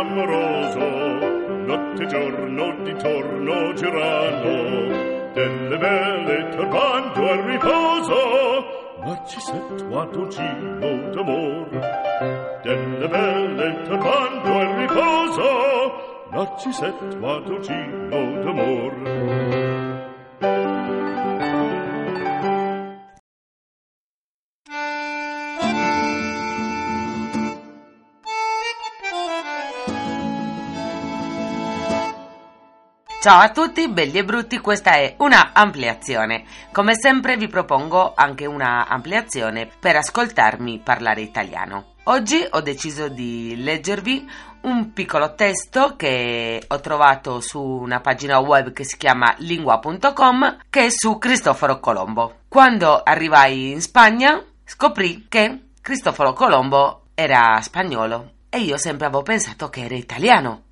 clamoroso, notte e giorno d'intorno girano, delle vele turbando al riposo, ma ci sento ad un cibo d'amor. Delle vele turbando al riposo, ma ci sento ad un cibo d'amor. Ciao a tutti, belli e brutti, questa è una ampliazione. Come sempre vi propongo anche una ampliazione per ascoltarmi parlare italiano. Oggi ho deciso di leggervi un piccolo testo che ho trovato su una pagina web che si chiama lingua.com che è su Cristoforo Colombo. Quando arrivai in Spagna scoprì che Cristoforo Colombo era spagnolo e io sempre avevo pensato che era italiano.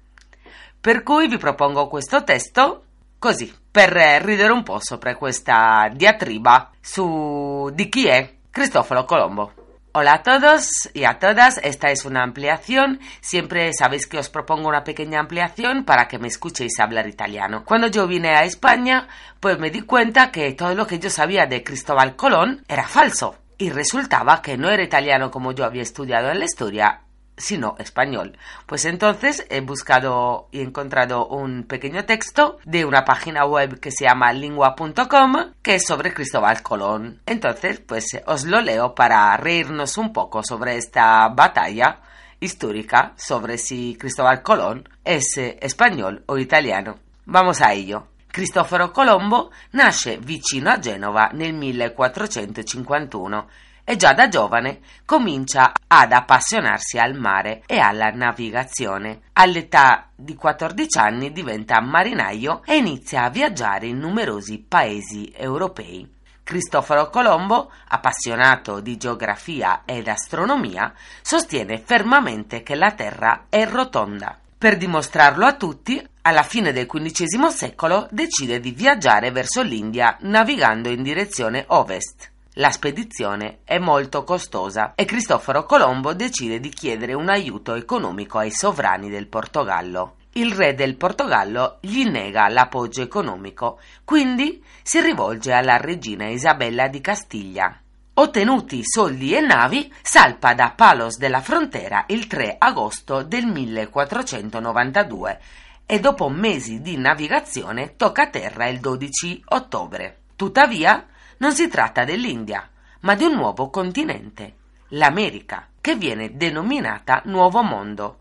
Per cui vi propongo questo testo così, per ridere un po' sopra questa diatriba su di chi è Cristóforo Colombo. Hola a todos y a todas, esta es una ampliación. Siempre sabéis que os propongo una pequeña ampliación para que me escuchéis hablar italiano. Cuando yo vine a España, pues me di cuenta que todo lo que yo sabía de Cristóbal Colón era falso. Y resultaba que no era italiano como yo había estudiado en la historia, sino español. Pues entonces he buscado y encontrado un pequeño texto de una página web que se llama lingua.com que es sobre Cristóbal Colón. Entonces, pues os lo leo para reírnos un poco sobre esta batalla histórica sobre si Cristóbal Colón es eh, español o italiano. Vamos a ello. Cristoforo Colombo nasce vicino a Genova nel 1451 e già da giovane comincia ad appassionarsi al mare e alla navigazione. All'età di 14 anni diventa marinaio e inizia a viaggiare in numerosi paesi europei. Cristoforo Colombo, appassionato di geografia ed astronomia, sostiene fermamente che la Terra è rotonda. Per dimostrarlo a tutti, alla fine del XV secolo decide di viaggiare verso l'India navigando in direzione ovest. La spedizione è molto costosa e Cristoforo Colombo decide di chiedere un aiuto economico ai sovrani del Portogallo. Il re del Portogallo gli nega l'appoggio economico, quindi si rivolge alla regina Isabella di Castiglia. Ottenuti soldi e navi, salpa da Palos della Frontera il 3 agosto del 1492 e dopo mesi di navigazione tocca terra il 12 ottobre. Tuttavia, non si tratta dell'India, ma di un nuovo continente, l'America, che viene denominata Nuovo Mondo.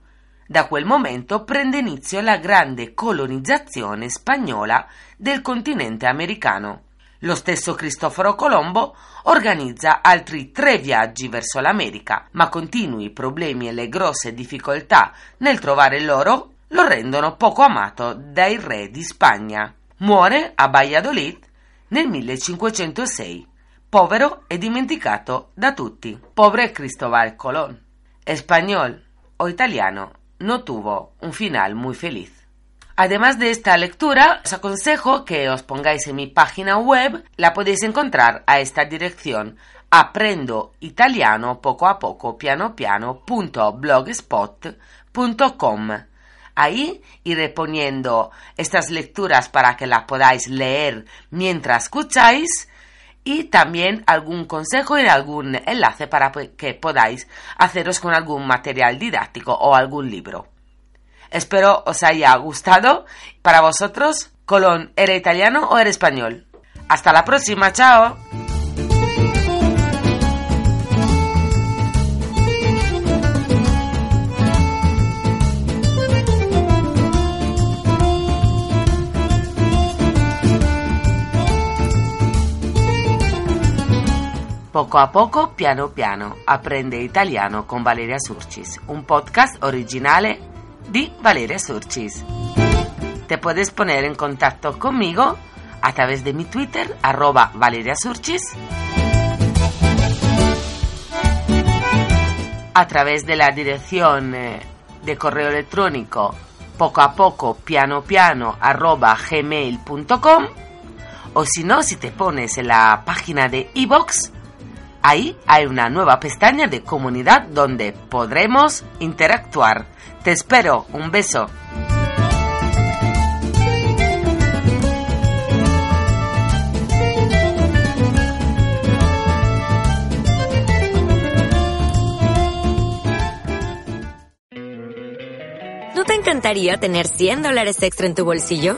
Da quel momento prende inizio la grande colonizzazione spagnola del continente americano. Lo stesso Cristoforo Colombo organizza altri tre viaggi verso l'America, ma continui problemi e le grosse difficoltà nel trovare l'oro lo rendono poco amato dai re di Spagna. Muore a Valladolid nel 1506, povero e dimenticato da tutti. Pobre Cristóbal Colón. Español o italiano, no tuvo un final muy feliz. Además de esta lectura, os aconsejo que os pongáis en mi página web, la podéis encontrar a esta dirección aprendo italiano poco a poco piano piano punto blogspot.com Ahí iré poniendo estas lecturas para que las podáis leer mientras escucháis y también algún consejo y algún enlace para que podáis haceros con algún material didáctico o algún libro. Espero os haya gustado. Para vosotros, Colón, ¿era italiano o era español? Hasta la próxima, chao. Poco a poco, piano piano, aprende italiano con Valeria Surcis, un podcast originale di Valeria Surcis. Te puedes poner en contacto conmigo a través de mi Twitter, arroba Valeria a través de la dirección eh, de correo electrónico poco a poco, piano piano, arroba gmail.com o si no, si te pones en la página de iBox, ahí hay una nueva pestaña de comunidad donde podremos interactuar. Te espero, un beso. ¿No te encantaría tener 100 dólares extra en tu bolsillo?